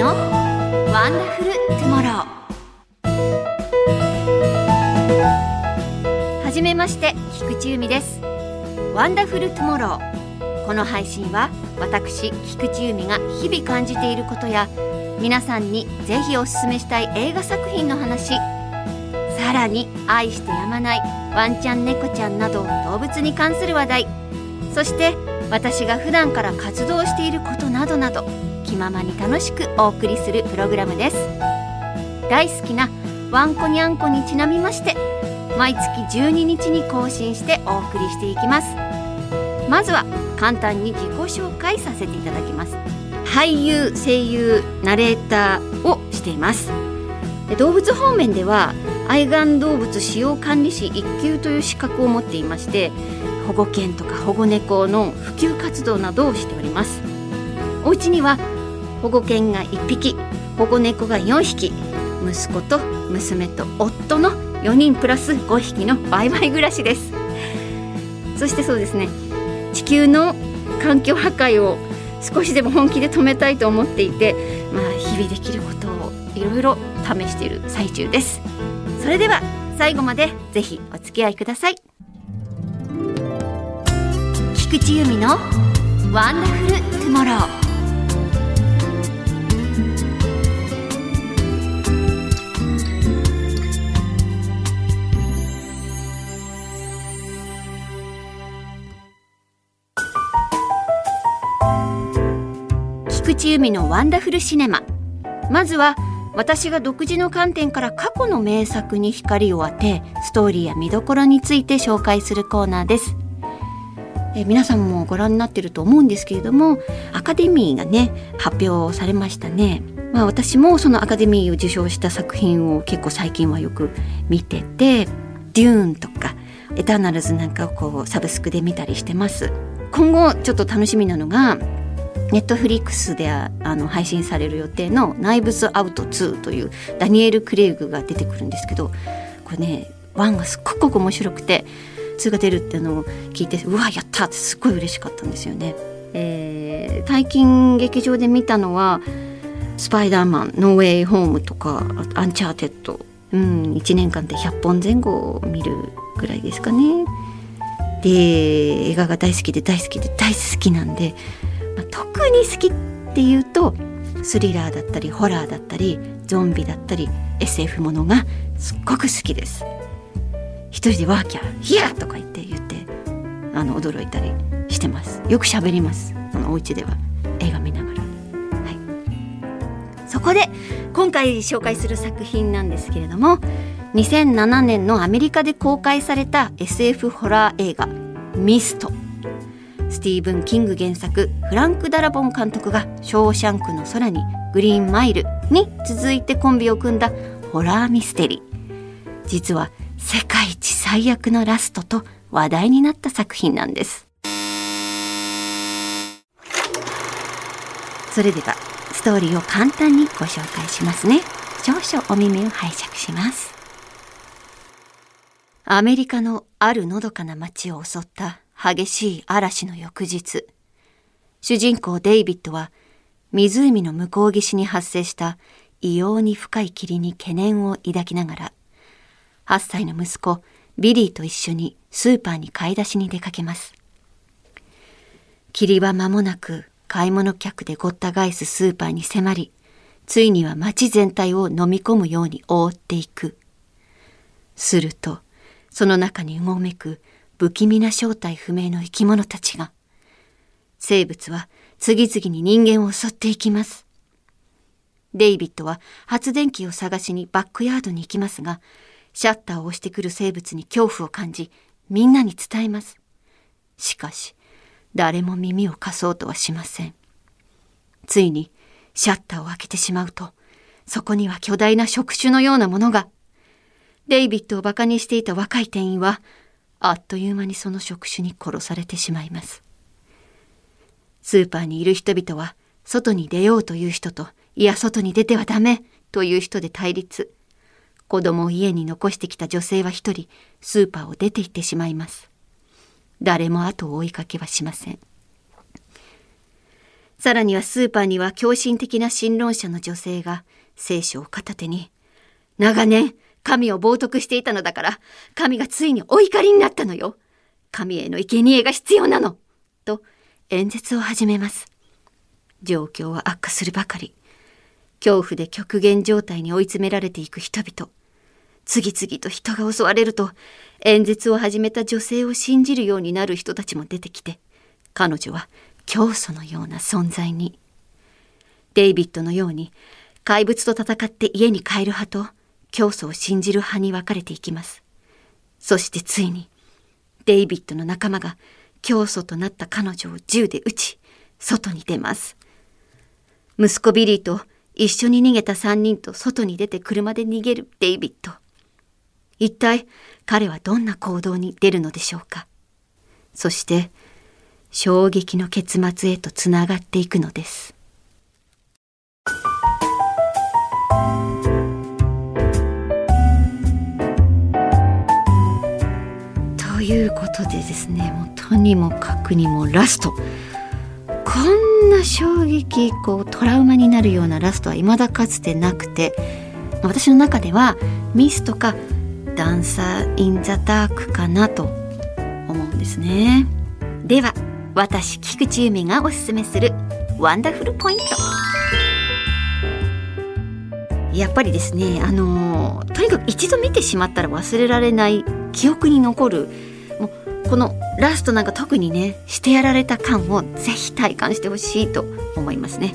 のワンダフルトゥモローはじめまして菊地由美です。ワンダフルトゥモローこの配信は私菊地由美が日々感じていることや皆さんにぜひおすすめしたい映画作品の話。さらに愛してやまないワンちゃん猫ちゃんなど動物に関する話題。そして私が普段から活動していることなどなど気ままに楽しくお送りするプログラムです。大好きなワンコニャンコにちなみまして毎月12日に更新してお送りしていきます。まずは簡単に自己紹介させていただきます。俳優声優ナレーターをしています。動物方面では愛玩動物使用管理士1級という資格を持っていまして保護犬とか保護猫の普及活動などをしております。お家には保護犬が1匹保護猫が4匹息子と娘と夫の4人プラス5匹のバイバイ暮らしです。そしてそうですね地球の環境破壊を少しでも本気で止めたいと思っていてまあ日々できることをいろいろ試している最中です。それでは最後までぜひお付き合いください。菊地由美のワンダフルトゥモロー菊地由美のワンダフルシネマまずは私が独自の観点から過去の名作に光を当てストーリーや見どころについて紹介するコーナーです。え皆さんもご覧になってると思うんですけれどもアカデミーがね発表されましたね。まあ私もそのアカデミーを受賞した作品を結構最近はよく見ててデューンとかエターナルズなんかをこうサブスクで見たりしてます。今後ちょっと楽しみなのがネットフリックスであの配信される予定の「ナイブズ・アウト2」というダニエル・クレイグが出てくるんですけどこれね1がすっごく面白くて2が出るっていうのを聞いてうわやったってすっごい嬉しかったんですよね。えー、最近劇場で見たのは「スパイダーマン」「ノーウェイ・ホーム」とか「アンチャーテッド」うん1年間で100本前後見るぐらいですかね。で映画が大好きで大好きで大好きなんでまあ、特に好きっていうとスリラーだったりホラーだったりゾンビだったり SF ものがすっごく好きです一人でワーキャーヒヤーとか言って言ってあの驚いたりしてます。よく喋ります。あのお家では。映画見ながら。はい。そこで今回紹介する作品なんですけれども2007年のアメリカで公開された SF ホラー映画ミスト。スティーブン・キング原作フランク・ダラボン監督が「ショーシャンクの空にグリーンマイル」に続いてコンビを組んだホラーミステリー。実は世界一最悪のラストと話題になった作品なんです。それではストーリーを簡単にご紹介しますね。少々お耳を拝借します。アメリカのあるのどかな町を襲った激しい嵐の翌日、主人公デイビッドは湖の向こう岸に発生した異様に深い霧に懸念を抱きながら、8歳の息子ビリーと一緒にスーパーに買い出しに出かけます。霧は間もなく買い物客でごった返すスーパーに迫り、ついには街全体を飲み込むように覆っていく。すると、その中にうごめく不気味な正体不明の生き物たちが、生物は次々に人間を襲っていきます。デイビッドは発電機を探しにバックヤードに行きますが、シャッターを押してくる生物に恐怖を感じ、みんなに伝えます。しかし、誰も耳を貸そうとはしません。ついに、シャッターを開けてしまうと、そこには巨大な触手のようなものが。デイビッドを馬鹿にしていた若い店員は、あっという間にその職種に殺されてしまいます。スーパーにいる人々は、外に出ようという人と、いや、外に出てはダメという人で対立。子供を家に残してきた女性は一人、スーパーを出て行ってしまいます。誰も後を追いかけはしません。さらにはスーパーには狂信的な神論者の女性が聖書を片手に、長年神を冒涜していたのだから、神がついにお怒りになったのよ。神への生贄が必要なの。と演説を始めます。状況は悪化するばかり。恐怖で極限状態に追い詰められていく人々。次々と人が襲われると、演説を始めた女性を信じるようになる人たちも出てきて、彼女は教祖のような存在に。デイビッドのように、怪物と戦って家に帰る派と、教祖を信じる派に分かれていきます。そしてついに、デイビッドの仲間が教祖となった彼女を銃で撃ち、外に出ます。息子ビリーと一緒に逃げた3人と外に出て車で逃げるデイビッド。一体彼はどんな行動に出るのでしょうか？そして衝撃の結末へとつながっていくのです。ということでですねもうとにもかくにもラストこんな衝撃こうトラウマになるようなラストは未だかつてなくて私の中ではミスとかダンサー・イン・ザ・ダークかなと思うんですねでは私菊池由美がおすすめするワンダフルポイントやっぱりですねあのとにかく一度見てしまったら忘れられない記憶に残るもうこのラストなんか特にねしてやられた感をぜひ体感してほしいと思いますね。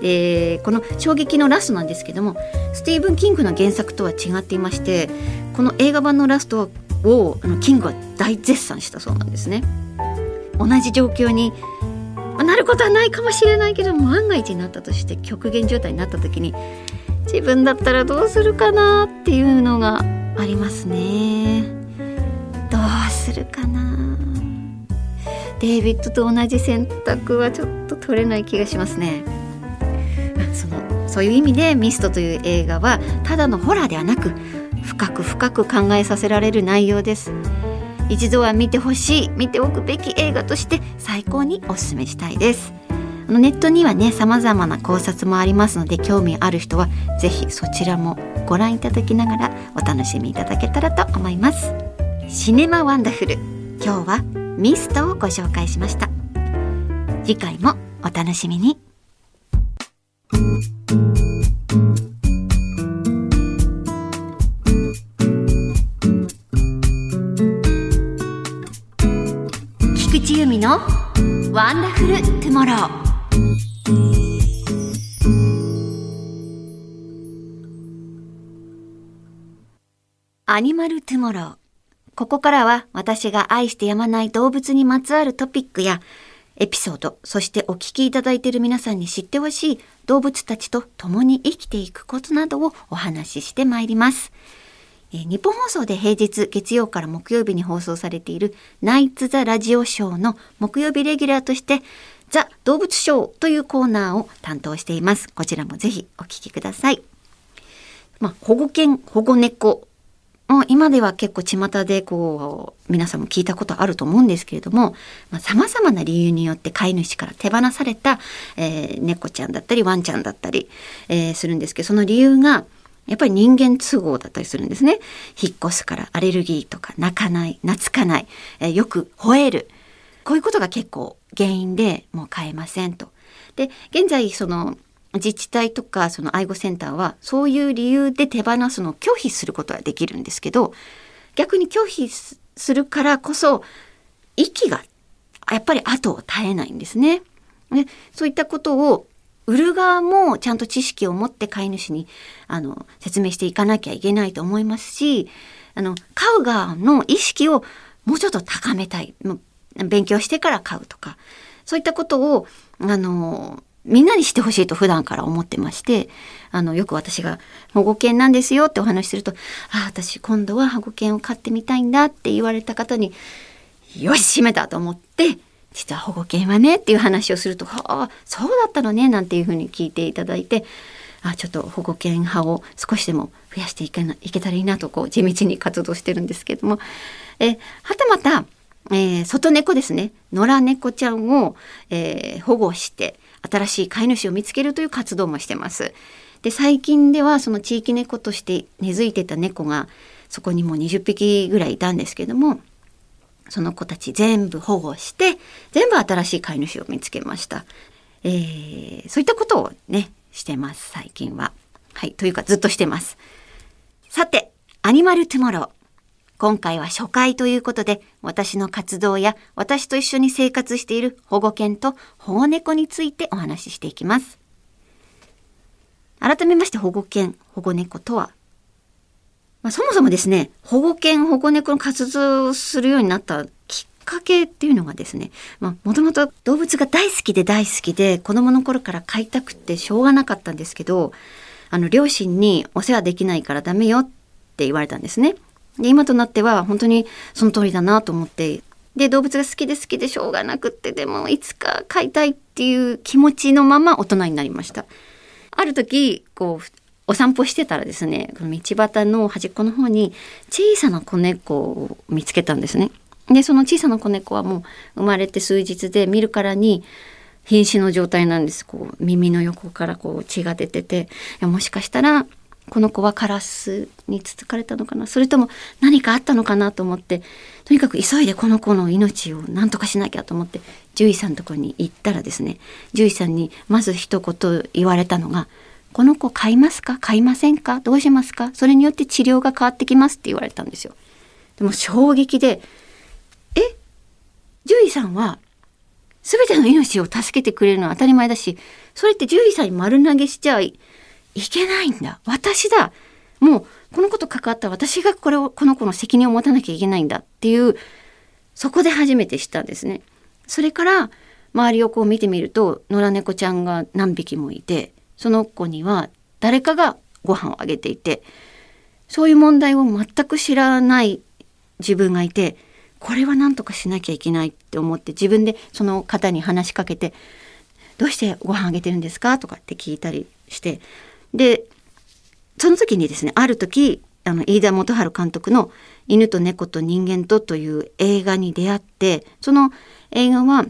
でこの衝撃のラストなんですけどもスティーブン・キングの原作とは違っていましてこの映画版のラストをあのキングは大絶賛したそうなんですね。同じ状況になることはないかもしれないけど万が一になったとして極限状態になった時に自分だったらどうするかなっていうのがありますね。どうするかなデイビッドと同じ選択はちょっと取れない気がしますね。そのそういう意味で「ミスト」という映画はただのホラーではなく深く深く考えさせられる内容です。一度は見てほしい見ておくべき映画として最高におすすめしたいですあの。ネットにはね様々な考察もありますので興味ある人は是非そちらもご覧いただきながらお楽しみいただけたらと思います。シネマワンダフル今日はミストをご紹介しました次回もお楽しみにワンダフルトゥモローアニマルトゥモローここからは私が愛してやまない動物にまつわるトピックやエピソード、そしてお聞きいただいている皆さんに知ってほしい動物たちと共に生きていくことなどをお話ししてまいります。えー、日本放送で平日月曜から木曜日に放送されているナイツ・ザ・ラジオショーの木曜日レギュラーとしてザ・動物ショーというコーナーを担当しています。こちらもぜひお聞きください。まあ、保護犬、保護猫もう今では結構巷でこう皆さんも聞いたことあると思うんですけれどもさまざ、まな理由によって飼い主から手放された、えー、猫ちゃんだったりワンちゃんだったり、えー、するんですけどその理由がやっぱり人間都合だったりするんですね。引っ越すからアレルギーとか泣かない懐かない、え、よく吠えるこういうことが結構原因でもう飼えませんと。で現在その自治体とかその愛護センターはそういう理由で手放すのを拒否することはできるんですけど逆に拒否するからこそ息がやっぱり後を絶えないんですね。でそういったことを売る側もちゃんと知識を持って飼い主にあの説明していかなきゃいけないと思いますしあの飼う側の意識をもうちょっと高めたい。勉強してから飼うとかそういったことをあのみんなにしてほしいと普段から思ってまして、あの、よく私が保護犬なんですよってお話しすると、ああ、私今度は保護犬を飼ってみたいんだって言われた方に、よし、閉めたと思って、実は保護犬はねっていう話をすると、はあ、そうだったのねなんていうふうに聞いていただいて、あちょっと保護犬派を少しでも増やしていけないけたらいいなとこう地道に活動してるんですけども、えはたまたえー、外猫ですね野良猫ちゃんを、えー、保護して新しい飼い主を見つけるという活動もしてます。で最近ではその地域猫として根付いてた猫がそこにもう20匹ぐらいいたんですけどもその子たち全部保護して全部新しい飼い主を見つけました。えー、そういったことをねしてます最近は。はいというかずっとしてます。さてアニマルトゥモロー今回は初回ということで、私の活動や私と一緒に生活している保護犬と保護猫についてお話ししていきます。改めまして保護犬、保護猫とは、まあ、そもそもですね、保護犬、保護猫の活動をするようになったきっかけっていうのがですね、もともと動物が大好きで大好きで、子供の頃から飼いたくてしょうがなかったんですけど、あの、両親にお世話できないからダメよって言われたんですね。で今となっては本当にその通りだなと思ってで動物が好きで好きでしょうがなくってでもいつか飼いたいっていう気持ちのまま大人になりましたある時こうお散歩してたらですねこの道端の端っこの方に小さな子猫を見つけたんですね。でその小さな子猫はもう生まれて数日で見るからに瀕死の状態なんです。こう耳の横からこう血が出てて。もしかしたらこの子はカラスにつつかれたのかな。それとも何かあったのかなと思ってとにかく急いでこの子の命を何とかしなきゃと思って獣医さんのとこに行ったらですね獣医さんにまず一言言われたのが「この子飼いますか？飼いませんか？どうしますか？それによって治療が変わってきます」って言われたんですよ。でも衝撃で「え？獣医さんは全ての命を助けてくれるのは当たり前だしそれって獣医さんに丸投げしちゃいいけないんだ。私だ。もうこの子と関わった私がこれをこの子の責任を持たなきゃいけないんだ。っていうそこで初めて知ったんですね。それから周りをこう見てみると野良猫ちゃんが何匹もいてその子には誰かがご飯をあげていてそういう問題を全く知らない自分がいてこれは何とかしなきゃいけないって思って自分でその方に話しかけて「どうしてご飯あげてるんですか?」とかって聞いたりしてでその時にですねある時あの飯田元春監督の「犬と猫と人間と」という映画に出会ってその映画は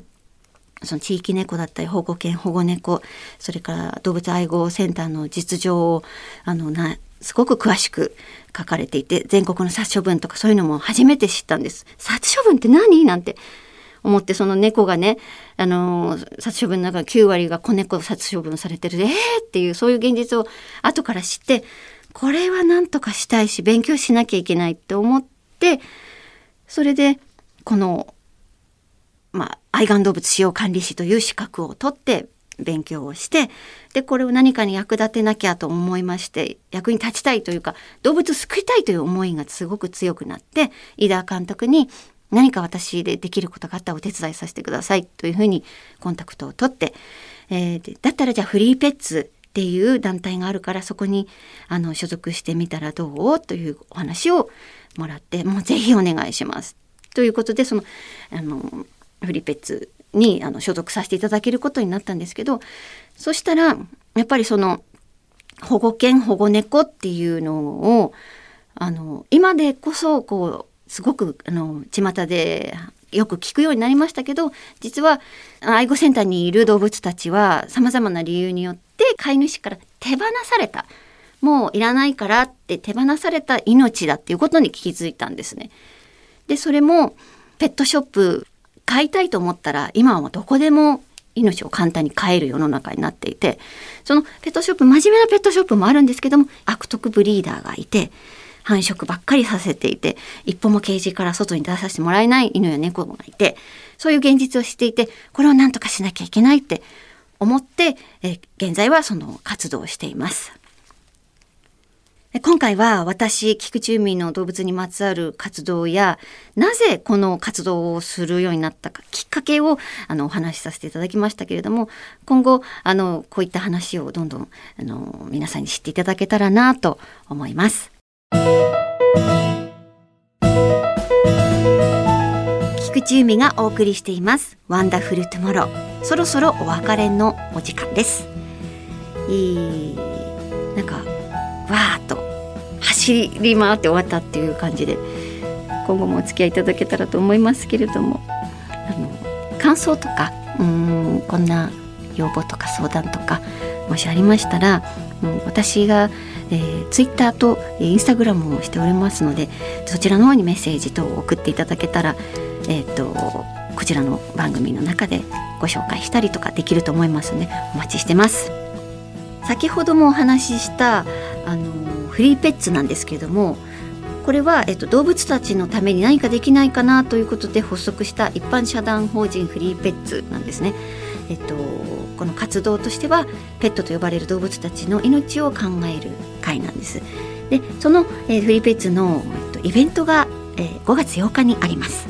その地域猫だったり保護犬保護猫それから動物愛護センターの実情をあのなすごく詳しく書かれていて全国の殺処分とかそういうのも初めて知ったんです。殺処分って何？なんて思ってその猫がねあの殺処分の中9割が子猫殺処分されてる。えー！っていうそういう現実を後から知ってこれは何とかしたいし勉強しなきゃいけないって思ってそれでこの、まあ、愛玩動物使用管理士という資格を取って勉強をしてでこれを何かに役立てなきゃと思いまして役に立ちたいというか動物を救いたいという思いがすごく強くなって井田監督に何か私でできることがあったらお手伝いさせてくださいというふうにコンタクトを取って、えー、だったらじゃあフリーペッツっていう団体があるからそこにあの所属してみたらどうというお話をもらってもうぜひお願いします。ということでそのあのフリペッツにあの所属させていただけることになったんですけどそしたらやっぱりその保護犬保護猫っていうのをあの今でこそこうすごくあの巷でよく聞くようになりましたけど実は愛護センターにいる動物たちはさまざまな理由によって飼い主から手放されたもういらないからって手放された命だっていうことに気づいたんですね。でそれもペットショップ飼いたいと思ったら今はどこでも命を簡単に飼える世の中になっていてそのペットショップ真面目なペットショップもあるんですけども悪徳ブリーダーがいて繁殖ばっかりさせていて一歩もケージから外に出させてもらえない犬や猫がいてそういう現実を知っていてこれを何とかしなきゃいけないって思ってえ現在はその活動をしています。今回は私菊地由美の動物にまつわる活動やなぜこの活動をするようになったかきっかけをあのお話しさせていただきましたけれども今後あのこういった話をどんどんあの皆さんに知っていただけたらなと思います。菊地由美がお送りしていますワンダフルトゥモローそろそろお別れのお時間ですいいなんかわーっと走り回って終わったっていう感じで今後もお付き合いいただけたらと思いますけれどもあの感想とかうんこんな要望とか相談とかもしありましたら、うん、私が、えー、ツイッターとインスタグラムをしておりますのでそちらの方にメッセージ等を送っていただけたら、えーと、こちらの番組の中でご紹介したりとかできると思いますのでお待ちしてます。先ほどもお話ししたあのフリーペッツなんですけれどもこれは、えっと、動物たちのために何かできないかなということで発足した一般社団法人フリーペッツなんですね。えっと、この活動としてはペットと呼ばれる動物たちの命を考える会なんです。でその、えー、フリーペッツの、えっと、イベントが、えー、5月8日にあります。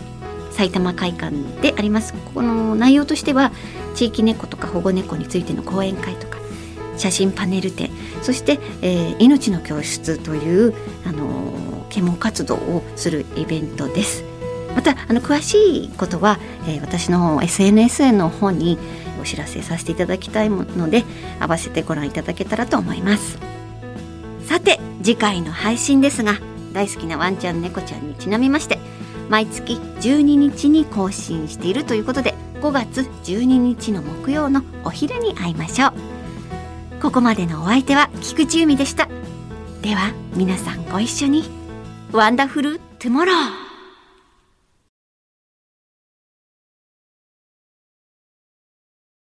埼玉会館でありますこの内容としては地域猫とか保護猫についての講演会とか写真パネル展そして、えー、命の教室という、あのー、啓蒙活動をするイベントです。またあの詳しいことは、えー、私の SNS の方にお知らせさせていただきたいので合わせてご覧いただけたらと思いますさて次回の配信ですが大好きなワンちゃん猫ちゃんにちなみまして毎月12日に更新しているということで5月12日の木曜のお昼に会いましょうここまでのお相手は菊地由美でした。では皆さんご一緒に。ワンダフルトゥモロー